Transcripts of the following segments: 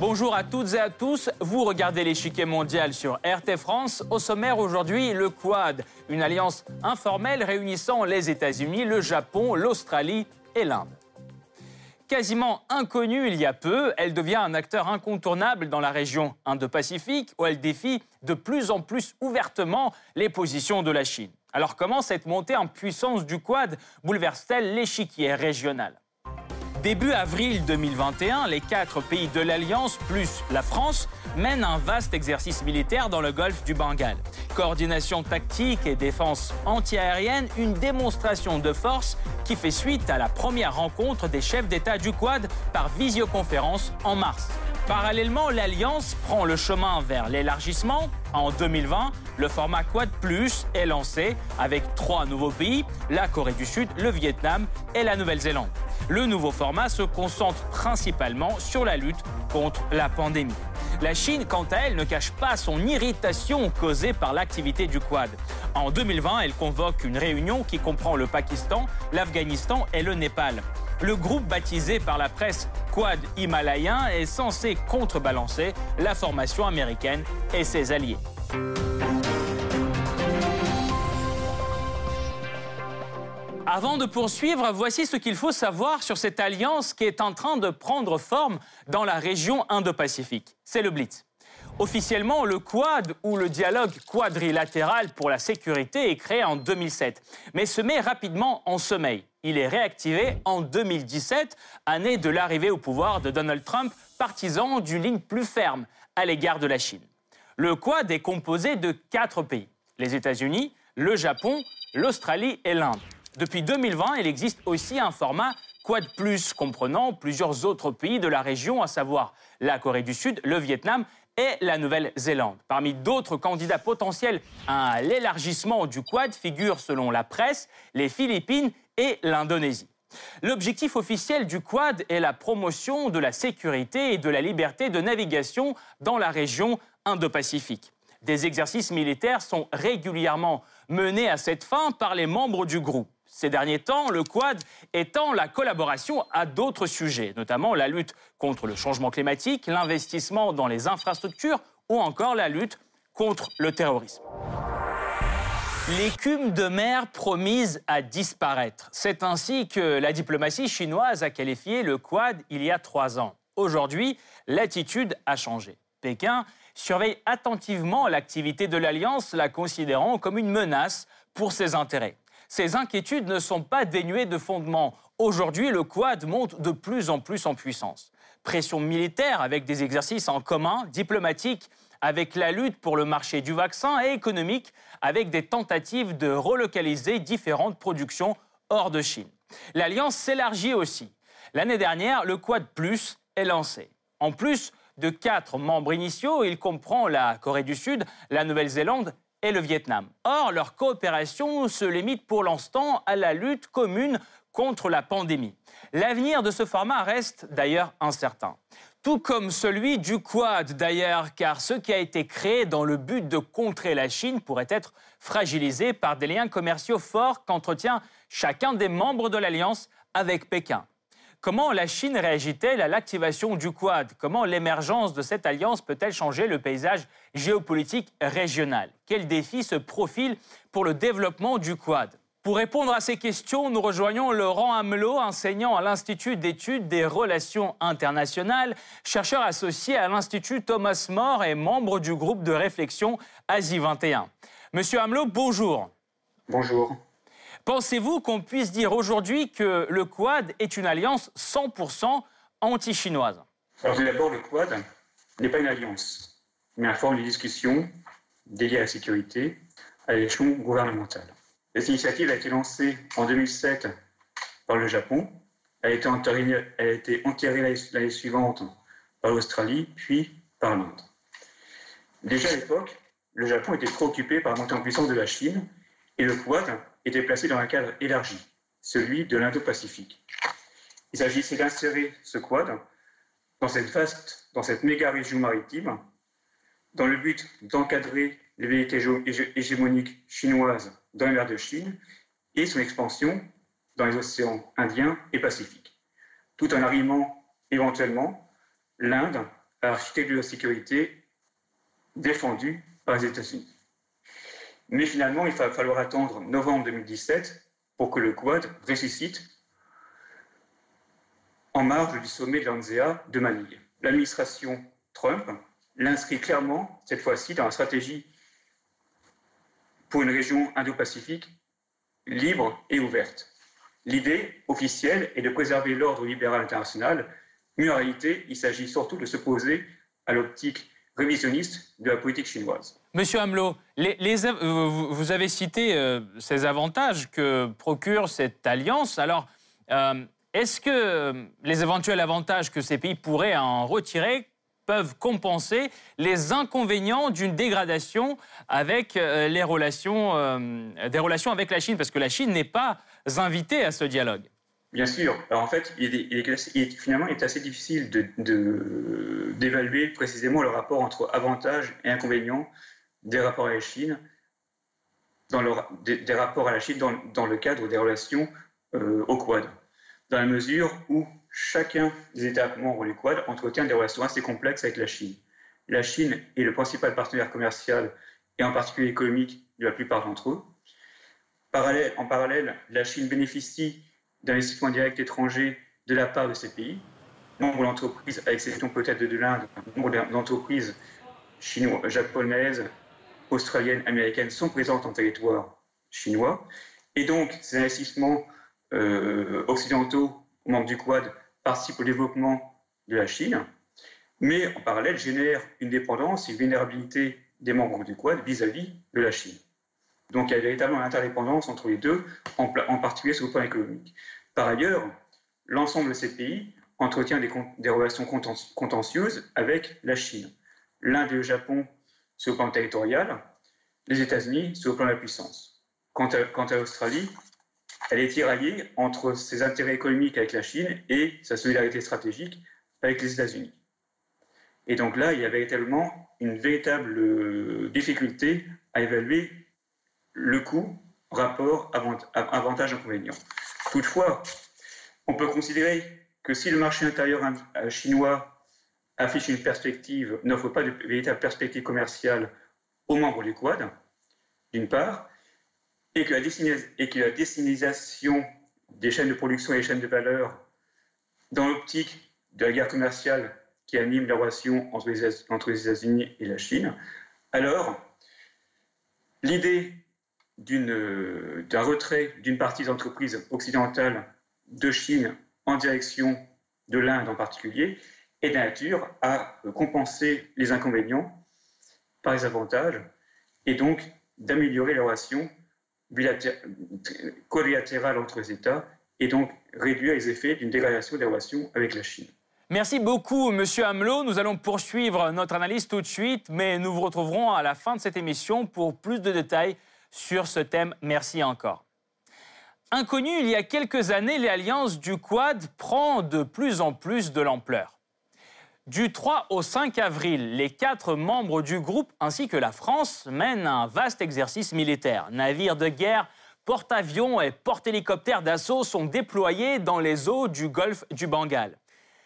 Bonjour à toutes et à tous. Vous regardez l'échiquier mondial sur RT France. Au sommaire aujourd'hui, le Quad, une alliance informelle réunissant les États-Unis, le Japon, l'Australie et l'Inde. Quasiment inconnue il y a peu, elle devient un acteur incontournable dans la région Indo-Pacifique où elle défie de plus en plus ouvertement les positions de la Chine. Alors comment cette montée en puissance du Quad bouleverse-t-elle l'échiquier régional? Début avril 2021, les quatre pays de l'Alliance, plus la France, mènent un vaste exercice militaire dans le golfe du Bengale. Coordination tactique et défense antiaérienne, une démonstration de force qui fait suite à la première rencontre des chefs d'État du Quad par visioconférence en mars. Parallèlement, l'Alliance prend le chemin vers l'élargissement. En 2020, le format Quad Plus est lancé avec trois nouveaux pays, la Corée du Sud, le Vietnam et la Nouvelle-Zélande. Le nouveau format se concentre principalement sur la lutte contre la pandémie. La Chine, quant à elle, ne cache pas son irritation causée par l'activité du Quad. En 2020, elle convoque une réunion qui comprend le Pakistan, l'Afghanistan et le Népal. Le groupe baptisé par la presse Quad himalayen est censé contrebalancer la formation américaine et ses alliés. Avant de poursuivre, voici ce qu'il faut savoir sur cette alliance qui est en train de prendre forme dans la région Indo-Pacifique. C'est le Blitz. Officiellement, le Quad ou le dialogue quadrilatéral pour la sécurité est créé en 2007, mais se met rapidement en sommeil. Il est réactivé en 2017, année de l'arrivée au pouvoir de Donald Trump, partisan d'une ligne plus ferme à l'égard de la Chine. Le Quad est composé de quatre pays, les États-Unis, le Japon, l'Australie et l'Inde. Depuis 2020, il existe aussi un format Quad Plus, comprenant plusieurs autres pays de la région, à savoir la Corée du Sud, le Vietnam et la Nouvelle-Zélande. Parmi d'autres candidats potentiels à l'élargissement du Quad figurent, selon la presse, les Philippines et l'Indonésie. L'objectif officiel du Quad est la promotion de la sécurité et de la liberté de navigation dans la région Indo-Pacifique. Des exercices militaires sont régulièrement menés à cette fin par les membres du groupe. Ces derniers temps, le Quad étend la collaboration à d'autres sujets, notamment la lutte contre le changement climatique, l'investissement dans les infrastructures ou encore la lutte contre le terrorisme. L'écume de mer promise à disparaître. C'est ainsi que la diplomatie chinoise a qualifié le Quad il y a trois ans. Aujourd'hui, l'attitude a changé. Pékin surveille attentivement l'activité de l'Alliance, la considérant comme une menace pour ses intérêts. Ces inquiétudes ne sont pas dénuées de fondement. Aujourd'hui, le Quad monte de plus en plus en puissance. Pression militaire avec des exercices en commun, diplomatique avec la lutte pour le marché du vaccin et économique avec des tentatives de relocaliser différentes productions hors de Chine. L'alliance s'élargit aussi. L'année dernière, le Quad Plus est lancé. En plus de quatre membres initiaux, il comprend la Corée du Sud, la Nouvelle-Zélande et le Vietnam. Or, leur coopération se limite pour l'instant à la lutte commune contre la pandémie. L'avenir de ce format reste d'ailleurs incertain. Tout comme celui du Quad d'ailleurs, car ce qui a été créé dans le but de contrer la Chine pourrait être fragilisé par des liens commerciaux forts qu'entretient chacun des membres de l'Alliance avec Pékin. Comment la Chine réagit-elle à l'activation du Quad? Comment l'émergence de cette alliance peut-elle changer le paysage géopolitique régional? Quels défis se profilent pour le développement du Quad? Pour répondre à ces questions, nous rejoignons Laurent Amelot, enseignant à l'Institut d'études des relations internationales, chercheur associé à l'Institut Thomas More et membre du groupe de réflexion Asie 21. Monsieur Amelot, bonjour. Bonjour. Pensez-vous qu'on puisse dire aujourd'hui que le Quad est une alliance 100% anti-chinoise? Alors d'abord, le Quad n'est pas une alliance, mais un forum de discussion dédié à la sécurité à l'échelon gouvernemental. Cette initiative a été lancée en 2007 par le Japon. Elle a été enterrée, l'année suivante par l'Australie, puis par l'Inde. Déjà à l'époque, le Japon était préoccupé par la montée en puissance de la Chine et le Quad était placé dans un cadre élargi, celui de l'Indo-Pacifique. Il s'agissait d'insérer ce quad dans cette vaste, dans cette méga région maritime, dans le but d'encadrer les vérités hégémoniques chinoises dans la mer de Chine et son expansion dans les océans Indiens et Pacifiques, tout en arrivant éventuellement l'Inde à l'architecture de la sécurité défendue par les États-Unis. Mais finalement, il va falloir attendre novembre 2017 pour que le Quad ressuscite en marge du sommet de l'ANZEA de Manille. L'administration Trump l'inscrit clairement, cette fois-ci, dans la stratégie pour une région Indo-Pacifique libre et ouverte. L'idée officielle est de préserver l'ordre libéral international, mais en réalité, il s'agit surtout de s'opposer à l'optique révisionniste de la politique chinoise. Monsieur Hamelot, vous avez cité euh, ces avantages que procure cette alliance. Alors, euh, est-ce que euh, les éventuels avantages que ces pays pourraient en retirer peuvent compenser les inconvénients d'une dégradation avec les relations, des relations avec la Chine? Parce que la Chine n'est pas invitée à ce dialogue. Bien sûr. Alors en fait, il est, finalement, il est assez difficile d'évaluer précisément le rapport entre avantages et inconvénients des rapports à la Chine, dans le, cadre des relations euh, au Quad, dans la mesure où chacun des États membres du Quad entretient des relations assez complexes avec la Chine. La Chine est le principal partenaire commercial et en particulier économique de la plupart d'entre eux. En parallèle, la Chine bénéficie d'investissements directs étrangers de la part de ces pays. Nombre d'entreprises, à exception peut-être de l'Inde, nombre d'entreprises chinoises, japonaises, australiennes, américaines sont présentes en territoire chinois. Et donc, ces investissements euh, occidentaux, membres du Quad, participent au développement de la Chine, mais en parallèle génèrent une dépendance, une vulnérabilité des membres du Quad vis-à-vis de la Chine. Donc il y a véritablement une interdépendance entre les deux, en, particulier sur le plan économique. Par ailleurs, l'ensemble de ces pays entretient des, des relations contentieuses avec la Chine. L'Inde et le Japon sur le plan territorial, les États-Unis sur le plan de la puissance. Quant à, l'Australie, elle est tiraillée entre ses intérêts économiques avec la Chine et sa solidarité stratégique avec les États-Unis. Et donc là, il y a véritablement une véritable euh, difficulté à évaluer le coût, rapport, avantage-inconvénient. Toutefois, on peut considérer que si le marché intérieur euh, chinois affiche une perspective, n'offre pas de véritable perspective commerciale aux membres du Quad, d'une part, et que, la et destinisation des chaînes de production et des chaînes de valeur dans l'optique de la guerre commerciale qui anime la relation entre les, entre les États-Unis et la Chine, alors l'idée d'un retrait d'une partie des entreprises occidentales de Chine en direction de l'Inde en particulier est de nature à compenser les inconvénients par les avantages et donc d'améliorer les relations collatérales entre les États et donc réduire les effets d'une dégradation des relations avec la Chine. Merci beaucoup, Monsieur Hamelot. Nous allons poursuivre notre analyse tout de suite, mais nous vous retrouverons à la fin de cette émission pour plus de détails sur ce thème. Merci encore. Inconnu il y a quelques années, l'alliance du Quad prend de plus en plus de l'ampleur. Du 3 au 5 avril, les quatre membres du groupe ainsi que la France mènent un vaste exercice militaire. Navires de guerre, porte-avions et porte-hélicoptères d'assaut sont déployés dans les eaux du golfe du Bengale.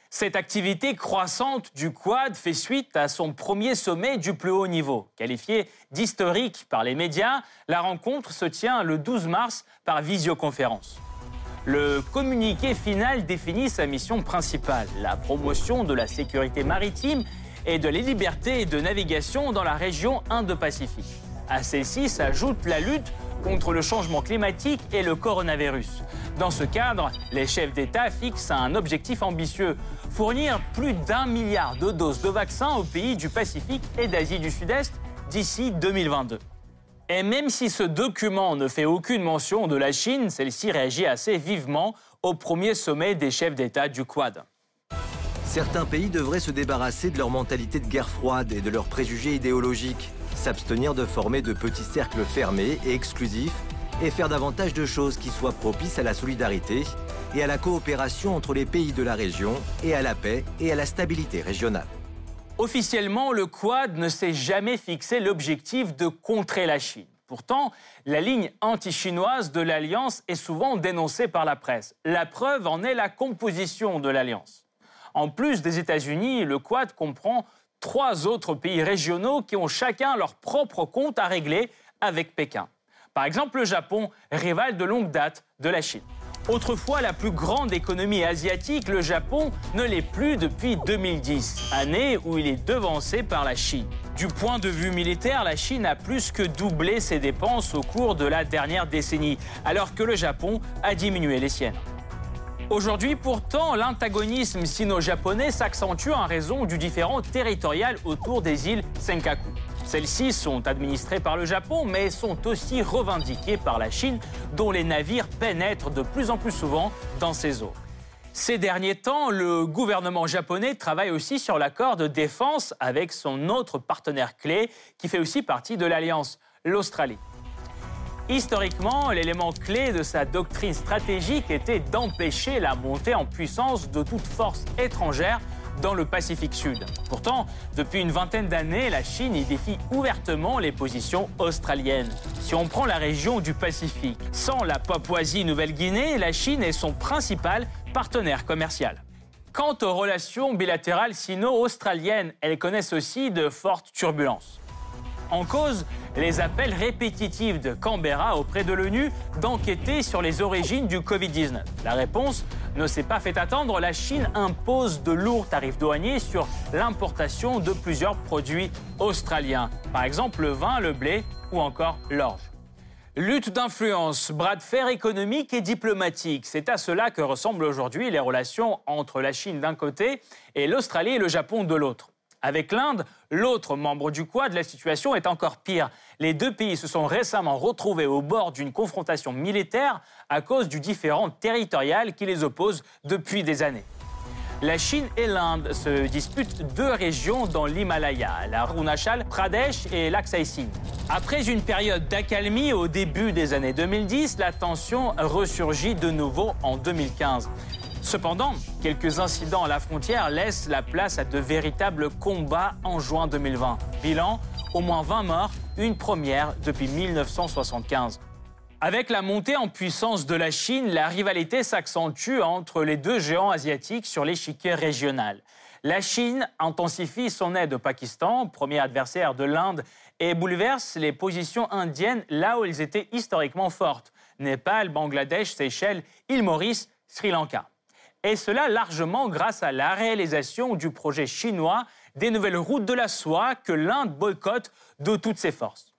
Cette activité croissante du Quad fait suite à son premier sommet du plus haut niveau. Qualifié d'historique par les médias, la rencontre se tient le 12 mars par visioconférence. Le communiqué final définit sa mission principale, la promotion de la sécurité maritime et de les libertés de navigation dans la région Indo-Pacifique. À celle-ci s'ajoute la lutte contre le changement climatique et le coronavirus. Dans ce cadre, les chefs d'État fixent un objectif ambitieux fournir plus d'un milliard de doses de vaccins aux pays du Pacifique et d'Asie du Sud-Est d'ici 2022. Et même si ce document ne fait aucune mention de la Chine, celle-ci réagit assez vivement au premier sommet des chefs d'État du Quad. Certains pays devraient se débarrasser de leur mentalité de guerre froide et de leurs préjugés idéologiques, s'abstenir de former de petits cercles fermés et exclusifs et faire davantage de choses qui soient propices à la solidarité et à la coopération entre les pays de la région et à la paix et à la stabilité régionale. Officiellement, le Quad ne s'est jamais fixé l'objectif de contrer la Chine. Pourtant, la ligne anti-chinoise de l'Alliance est souvent dénoncée par la presse. La preuve en est la composition de l'Alliance. En plus des États-Unis, le Quad comprend trois autres pays régionaux qui ont chacun leur propre compte à régler avec Pékin. Par exemple, le Japon, rival de longue date de la Chine. Autrefois la plus grande économie asiatique, le Japon ne l'est plus depuis 2010, année où il est devancé par la Chine. Du point de vue militaire, la Chine a plus que doublé ses dépenses au cours de la dernière décennie, alors que le Japon a diminué les siennes. Aujourd'hui, pourtant, l'antagonisme sino-japonais s'accentue en raison du différent territorial autour des îles Senkaku. Celles-ci sont administrées par le Japon, mais sont aussi revendiquées par la Chine, dont les navires pénètrent de plus en plus souvent dans ces eaux. Ces derniers temps, le gouvernement japonais travaille aussi sur l'accord de défense avec son autre partenaire clé, qui fait aussi partie de l'Alliance, l'Australie. Historiquement, l'élément clé de sa doctrine stratégique était d'empêcher la montée en puissance de toute force étrangère dans le Pacifique Sud. Pourtant, depuis une vingtaine d'années, la Chine y défie ouvertement les positions australiennes. Si on prend la région du Pacifique, sans la Papouasie-Nouvelle-Guinée, la Chine est son principal partenaire commercial. Quant aux relations bilatérales sino-australiennes, elles connaissent aussi de fortes turbulences. En cause, les appels répétitifs de Canberra auprès de l'ONU d'enquêter sur les origines du Covid-19. La réponse ne s'est pas fait attendre. La Chine impose de lourds tarifs douaniers sur l'importation de plusieurs produits australiens. Par exemple, le vin, le blé ou encore l'orge. Lutte d'influence, bras de fer économique et diplomatique, c'est à cela que ressemblent aujourd'hui les relations entre la Chine d'un côté et l'Australie et le Japon de l'autre. Avec l'Inde, l'autre membre du Quad, la situation est encore pire. Les deux pays se sont récemment retrouvés au bord d'une confrontation militaire à cause du différent territorial qui les oppose depuis des années. La Chine et l'Inde se disputent deux régions dans l'Himalaya, la Runachal Pradesh et l'Aksai Singh. Après une période d'accalmie au début des années 2010, la tension ressurgit de nouveau en 2015. Cependant, quelques incidents à la frontière laissent la place à de véritables combats en juin 2020. Bilan, au moins 20 morts, une première depuis 1975. Avec la montée en puissance de la Chine, la rivalité s'accentue entre les deux géants asiatiques sur l'échiquier régional. La Chine intensifie son aide au Pakistan, premier adversaire de l'Inde, et bouleverse les positions indiennes là où elles étaient historiquement fortes. Népal, Bangladesh, Seychelles, île Maurice, Sri Lanka et cela largement grâce à la réalisation du projet chinois des nouvelles routes de la soie que l'Inde boycotte de toutes ses forces.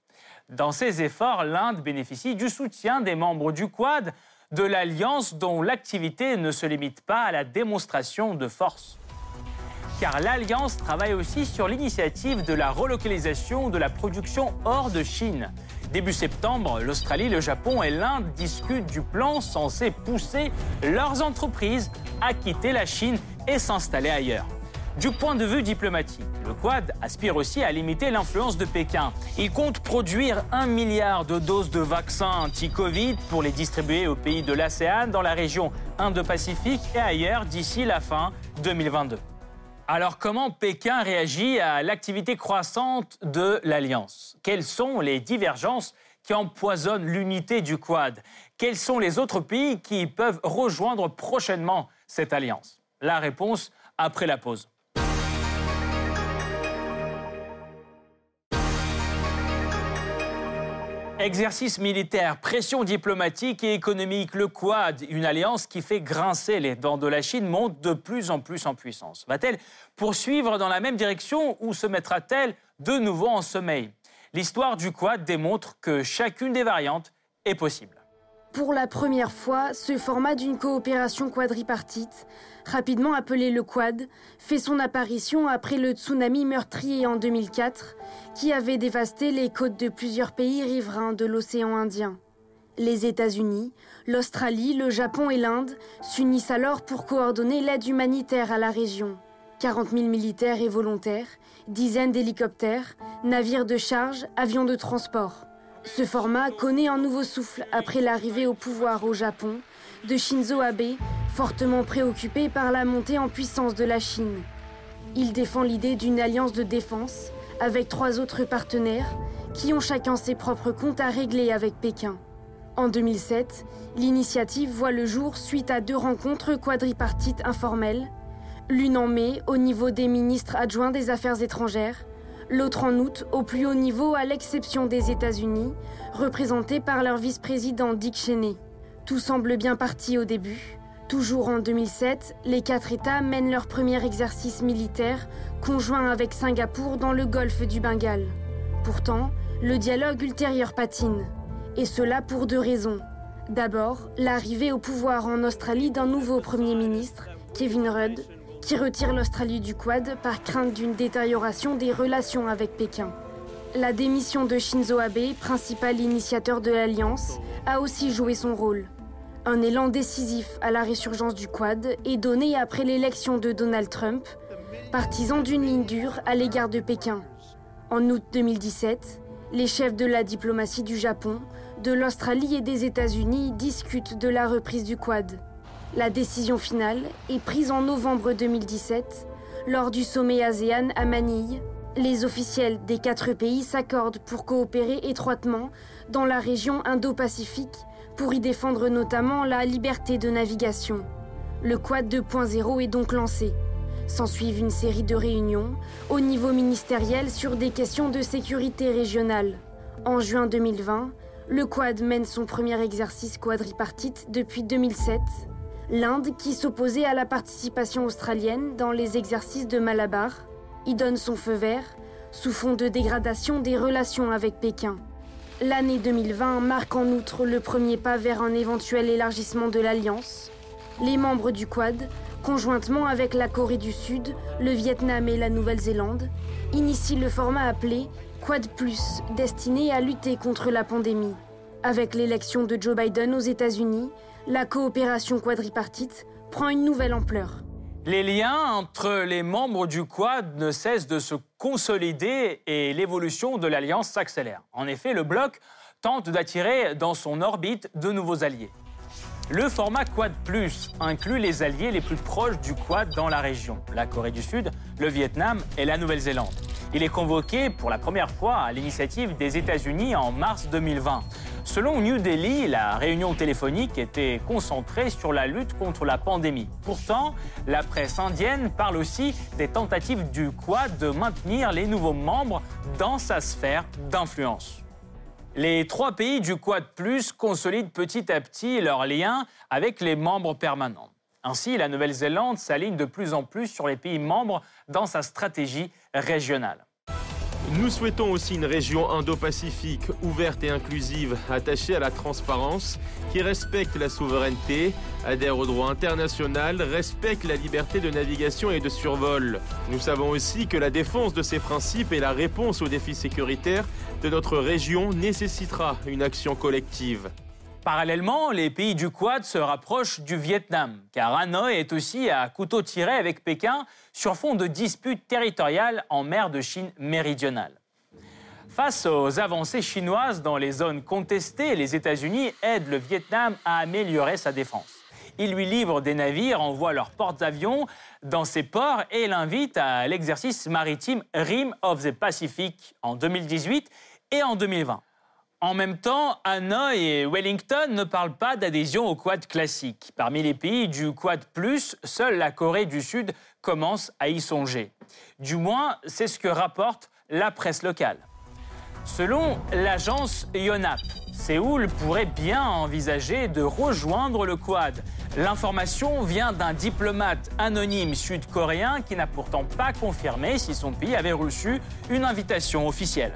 Dans ces efforts, l'Inde bénéficie du soutien des membres du Quad, de l'alliance dont l'activité ne se limite pas à la démonstration de force. Car l'alliance travaille aussi sur l'initiative de la relocalisation de la production hors de Chine. Début septembre, l'Australie, le Japon et l'Inde discutent du plan censé pousser leurs entreprises à quitter la Chine et s'installer ailleurs. Du point de vue diplomatique, le Quad aspire aussi à limiter l'influence de Pékin. Il compte produire un milliard de doses de vaccins anti-Covid pour les distribuer aux pays de l'ASEAN dans la région Indo-Pacifique et ailleurs d'ici la fin 2022. Alors comment Pékin réagit à l'activité croissante de l'Alliance? Quelles sont les divergences qui empoisonnent l'unité du Quad? Quels sont les autres pays qui peuvent rejoindre prochainement cette alliance? La réponse après la pause. Exercice militaire, pression diplomatique et économique, le Quad, une alliance qui fait grincer les dents de la Chine, monte de plus en plus en puissance. Va-t-elle poursuivre dans la même direction ou se mettra-t-elle de nouveau en sommeil? L'histoire du Quad démontre que chacune des variantes est possible. Pour la première fois, ce format d'une coopération quadripartite, rapidement appelé le Quad, fait son apparition après le tsunami meurtrier en 2004 qui avait dévasté les côtes de plusieurs pays riverains de l'océan Indien. Les États-Unis, l'Australie, le Japon et l'Inde s'unissent alors pour coordonner l'aide humanitaire à la région. 40 000 militaires et volontaires, dizaines d'hélicoptères, navires de charge, avions de transport. Ce format connaît un nouveau souffle après l'arrivée au pouvoir au Japon de Shinzo Abe, fortement préoccupé par la montée en puissance de la Chine. Il défend l'idée d'une alliance de défense avec trois autres partenaires qui ont chacun ses propres comptes à régler avec Pékin. En 2007, l'initiative voit le jour suite à deux rencontres quadripartites informelles, l'une en mai au niveau des ministres adjoints des Affaires étrangères, l'autre en août au plus haut niveau à l'exception des États-Unis, représentés par leur vice-président Dick Cheney. Tout semble bien parti au début. Toujours en 2007, les quatre États mènent leur premier exercice militaire conjoint avec Singapour dans le golfe du Bengale. Pourtant, le dialogue ultérieur patine. Et cela pour deux raisons. D'abord, l'arrivée au pouvoir en Australie d'un nouveau Premier ministre, Kevin Rudd, qui retire l'Australie du Quad par crainte d'une détérioration des relations avec Pékin. La démission de Shinzo Abe, principal initiateur de l'alliance, a aussi joué son rôle. Un élan décisif à la résurgence du Quad est donné après l'élection de Donald Trump, partisan d'une ligne dure à l'égard de Pékin. En août 2017, les chefs de la diplomatie du Japon, de l'Australie et des États-Unis discutent de la reprise du Quad. La décision finale est prise en novembre 2017 lors du sommet ASEAN à Manille. Les officiels des quatre pays s'accordent pour coopérer étroitement dans la région Indo-Pacifique pour y défendre notamment la liberté de navigation. Le Quad 2.0 est donc lancé. S'ensuivent une série de réunions au niveau ministériel sur des questions de sécurité régionale. En juin 2020, le Quad mène son premier exercice quadripartite depuis 2007. L'Inde, qui s'opposait à la participation australienne dans les exercices de Malabar, y donne son feu vert, sous fond de dégradation des relations avec Pékin. L'année 2020 marque en outre le premier pas vers un éventuel élargissement de l'alliance. Les membres du Quad, conjointement avec la Corée du Sud, le Vietnam et la Nouvelle-Zélande, initient le format appelé Quad destiné à lutter contre la pandémie. Avec l'élection de Joe Biden aux États-Unis, la coopération quadripartite prend une nouvelle ampleur. Les liens entre les membres du Quad ne cessent de se consolider et l'évolution de l'alliance s'accélère. En effet, le bloc tente d'attirer dans son orbite de nouveaux alliés. Le format Quad Plus inclut les alliés les plus proches du Quad dans la région, la Corée du Sud, le Vietnam et la Nouvelle-Zélande. Il est convoqué pour la première fois à l'initiative des États-Unis en mars 2020. Selon New Delhi, la réunion téléphonique était concentrée sur la lutte contre la pandémie. Pourtant, la presse indienne parle aussi des tentatives du Quad de maintenir les nouveaux membres dans sa sphère d'influence. Les trois pays du Quad Plus consolident petit à petit leurs liens avec les membres permanents. Ainsi, la Nouvelle-Zélande s'aligne de plus en plus sur les pays membres dans sa stratégie régionale. Nous souhaitons aussi une région indo-pacifique ouverte et inclusive, attachée à la transparence, qui respecte la souveraineté, adhère au droit international, respecte la liberté de navigation et de survol. Nous savons aussi que la défense de ces principes et la réponse aux défis sécuritaires de notre région nécessitera une action collective. Parallèlement, les pays du Quad se rapprochent du Vietnam, car Hanoï est aussi à couteau tiré avec Pékin sur fond de disputes territoriales en mer de Chine méridionale. Face aux avancées chinoises dans les zones contestées, les États-Unis aident le Vietnam à améliorer sa défense. Ils lui livrent des navires, envoient leurs porte-avions dans ses ports et l'invitent à l'exercice maritime Rim of the Pacific en 2018 et en 2020. En même temps, Hanoï et Wellington ne parlent pas d'adhésion au Quad classique. Parmi les pays du Quad seule la Corée du Sud commence à y songer. Du moins, c'est ce que rapporte la presse locale. Selon l'agence Yonhap, Séoul pourrait bien envisager de rejoindre le Quad. L'information vient d'un diplomate anonyme sud-coréen qui n'a pourtant pas confirmé si son pays avait reçu une invitation officielle.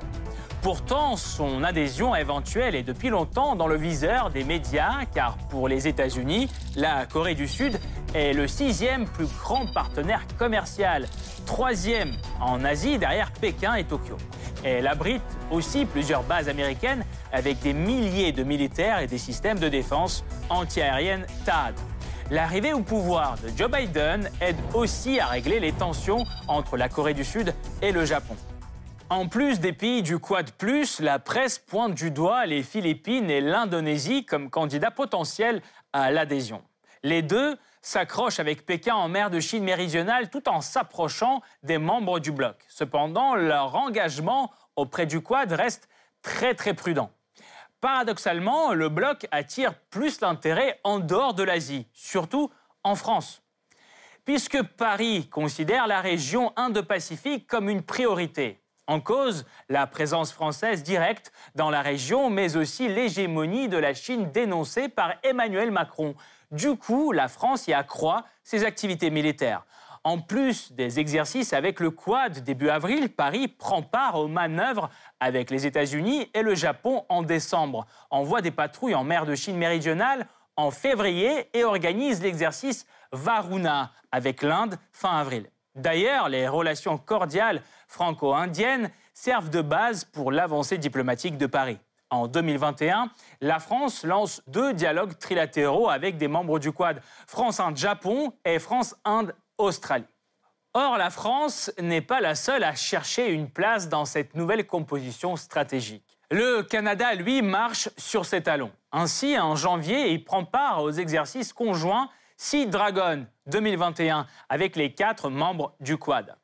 Pourtant, son adhésion éventuelle est depuis longtemps dans le viseur des médias, car pour les États-Unis, la Corée du Sud est le sixième plus grand partenaire commercial, troisième en Asie derrière Pékin et Tokyo. Elle abrite aussi plusieurs bases américaines avec des milliers de militaires et des systèmes de défense antiaérienne THAAD. L'arrivée au pouvoir de Joe Biden aide aussi à régler les tensions entre la Corée du Sud et le Japon. En plus des pays du Quad Plus, la presse pointe du doigt les Philippines et l'Indonésie comme candidats potentiels à l'adhésion. Les deux s'accrochent avec Pékin en mer de Chine méridionale tout en s'approchant des membres du bloc. Cependant, leur engagement auprès du Quad reste très très prudent. Paradoxalement, le bloc attire plus l'intérêt en dehors de l'Asie, surtout en France. Puisque Paris considère la région Indo-Pacifique comme une priorité. En cause, la présence française directe dans la région, mais aussi l'hégémonie de la Chine dénoncée par Emmanuel Macron. Du coup, la France y accroît ses activités militaires. En plus des exercices avec le Quad début avril, Paris prend part aux manœuvres avec les États-Unis et le Japon en décembre, envoie des patrouilles en mer de Chine méridionale en février et organise l'exercice Varuna avec l'Inde fin avril. D'ailleurs, les relations cordiales franco-indiennes servent de base pour l'avancée diplomatique de Paris. En 2021, la France lance deux dialogues trilatéraux avec des membres du Quad, France-Inde-Japon et France-Inde-Australie. Or, la France n'est pas la seule à chercher une place dans cette nouvelle composition stratégique. Le Canada, lui, marche sur ses talons. Ainsi, en janvier, il prend part aux exercices conjoints Sea Dragon 2021 avec les quatre membres du Quad.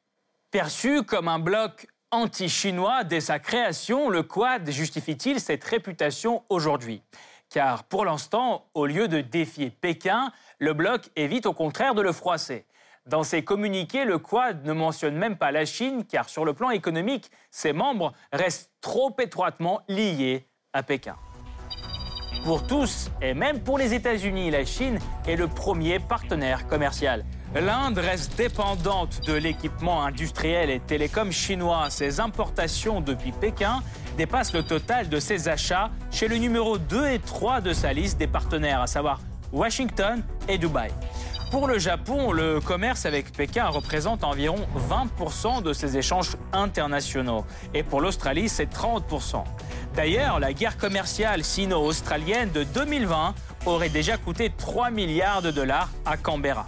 Perçu comme un bloc anti-chinois dès sa création, le Quad justifie-t-il cette réputation aujourd'hui? Car pour l'instant, au lieu de défier Pékin, le bloc évite au contraire de le froisser. Dans ses communiqués, le Quad ne mentionne même pas la Chine, car sur le plan économique, ses membres restent trop étroitement liés à Pékin. Pour tous, et même pour les États-Unis, la Chine est le premier partenaire commercial. L'Inde reste dépendante de l'équipement industriel et télécom chinois. Ses importations depuis Pékin dépassent le total de ses achats chez le numéro 2 et 3 de sa liste des partenaires, à savoir Washington et Dubaï. Pour le Japon, le commerce avec Pékin représente environ 20% de ses échanges internationaux. Et pour l'Australie, c'est 30%. D'ailleurs, la guerre commerciale sino-australienne de 2020 aurait déjà coûté 3 milliards de dollars à Canberra.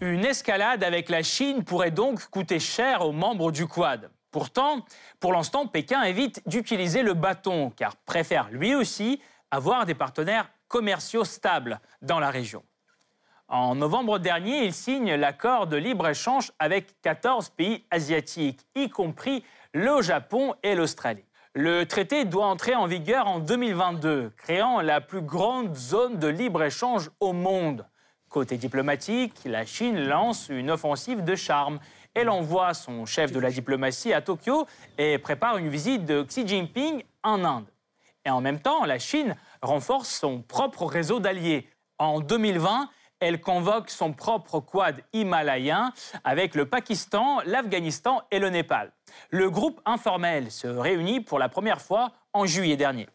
Une escalade avec la Chine pourrait donc coûter cher aux membres du Quad. Pourtant, pour l'instant, Pékin évite d'utiliser le bâton car préfère lui aussi avoir des partenaires commerciaux stables dans la région. En novembre dernier, il signe l'accord de libre-échange avec 14 pays asiatiques, y compris le Japon et l'Australie. Le traité doit entrer en vigueur en 2022, créant la plus grande zone de libre-échange au monde. Côté diplomatique, la Chine lance une offensive de charme. Elle envoie son chef de la diplomatie à Tokyo et prépare une visite de Xi Jinping en Inde. Et en même temps, la Chine renforce son propre réseau d'alliés. En 2020, elle convoque son propre quad himalayen avec le Pakistan, l'Afghanistan et le Népal. Le groupe informel se réunit pour la première fois en juillet dernier.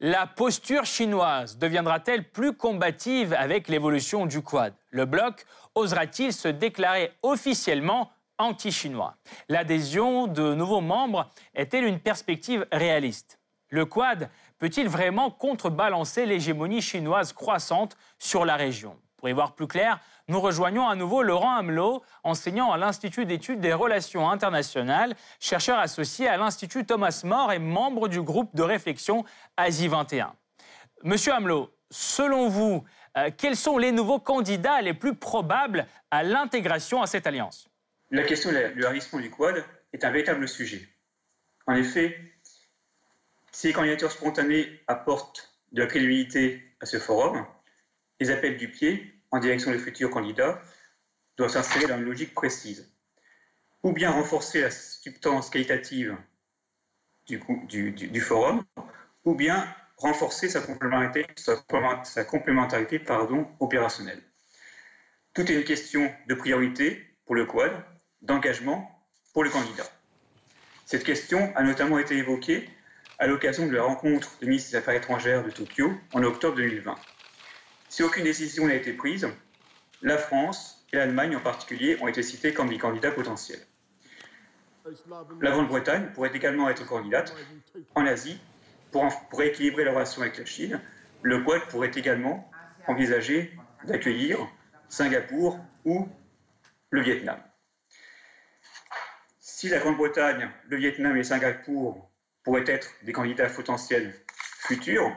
La posture chinoise deviendra-t-elle plus combative avec l'évolution du Quad? Le bloc osera-t-il se déclarer officiellement anti-chinois? L'adhésion de nouveaux membres est-elle une perspective réaliste? Le Quad peut-il vraiment contrebalancer l'hégémonie chinoise croissante sur la région? Pour y voir plus clair, nous rejoignons à nouveau Laurent Hamelot, enseignant à l'Institut d'études des relations internationales, chercheur associé à l'Institut Thomas More et membre du groupe de réflexion Asie 21. Monsieur Hamelot, selon vous, euh, quels sont les nouveaux candidats les plus probables à l'intégration à cette alliance? La question du ravissement du Quad est un véritable sujet. En effet, si les candidatures spontanées apportent de la crédibilité à ce forum, les appels du pied en direction des futurs candidats doit s'inscrire dans une logique précise. Ou bien renforcer la substance qualitative du, forum, ou bien renforcer sa complémentarité, opérationnelle. Tout est une question de priorité pour le Quad, d'engagement pour le candidat. Cette question a notamment été évoquée à l'occasion de la rencontre du ministre des Affaires étrangères de Tokyo en octobre 2020. Si aucune décision n'a été prise, la France et l'Allemagne en particulier ont été cités comme des candidats potentiels. La Grande-Bretagne pourrait également être candidate. En Asie, pour, pour équilibrer la relation avec la Chine, le Quad pourrait également envisager d'accueillir Singapour ou le Vietnam. si la Grande-Bretagne, le Vietnam et Singapour pourraient être des candidats potentiels futurs,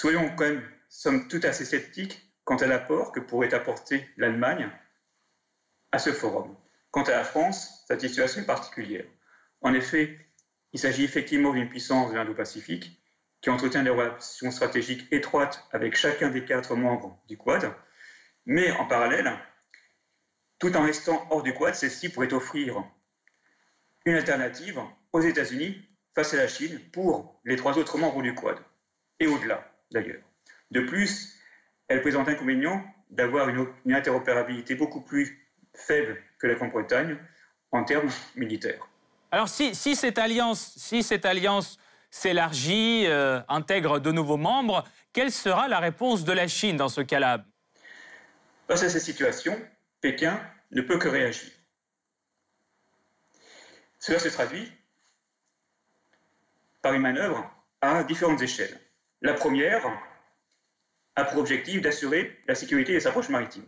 soyons quand même, sommes tout assez sceptiques quant à l'apport que pourrait apporter l'Allemagne à ce forum. Quant à la France, sa situation est particulière. En effet, il s'agit effectivement d'une puissance de l'Indo-Pacifique qui entretient des relations stratégiques étroites avec chacun des quatre membres du Quad, mais en parallèle, tout en restant hors du Quad, celle-ci pourrait offrir une alternative aux États-Unis face à la Chine pour les trois autres membres du Quad, et au-delà d'ailleurs. De plus, elle présente l'inconvénient d'avoir une, une interopérabilité beaucoup plus faible que la Grande-Bretagne en termes militaires. Alors si, cette alliance, si cette alliance s'élargit, euh, intègre de nouveaux membres, quelle sera la réponse de la Chine dans ce cas-là? Face à cette situation, Pékin ne peut que réagir. Cela se traduit par une manœuvre à différentes échelles. La première a pour objectif d'assurer la sécurité des approches maritimes.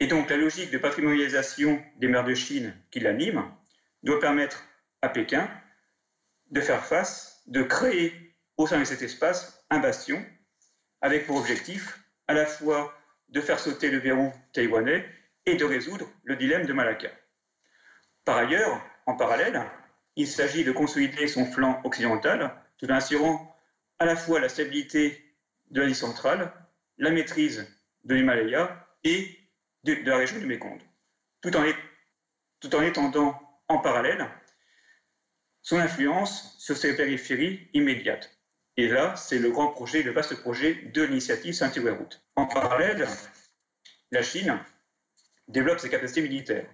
Et donc la logique de patrimonialisation des mers de Chine qui l'anime doit permettre à Pékin de faire face, de créer au sein de cet espace un bastion avec pour objectif à la fois de faire sauter le verrou taïwanais et de résoudre le dilemme de Malacca. Par ailleurs, en parallèle, il s'agit de consolider son flanc occidental tout en assurant à la fois la stabilité de l'Asie centrale, la maîtrise de l'Himalaya et de, la région du Mékong, tout en, étendant en parallèle son influence sur ses périphéries immédiates. Et là, c'est le grand projet, le vaste projet de l'initiative Saint-Hubert Route. En parallèle, la Chine développe ses capacités militaires.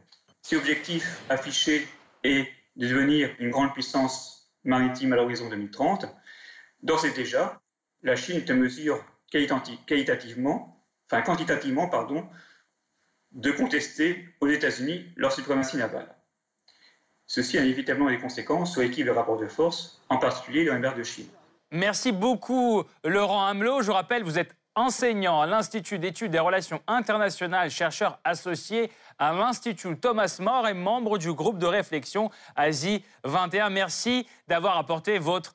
Si objectif affiché est de devenir une grande puissance maritime à l'horizon 2030, d'ores et déjà, la Chine en mesure qualitativement, enfin quantitativement, pardon, de contester aux États-Unis leur suprématie navale. Ceci a évidemment des conséquences sur l'équipe de rapport de force, en particulier dans la mer de Chine. Merci beaucoup, Laurent Hamelot. Je rappelle, vous êtes enseignant à l'Institut d'études des relations internationales, chercheur associé à l'Institut Thomas More et membre du groupe de réflexion Asie 21. Merci d'avoir apporté votre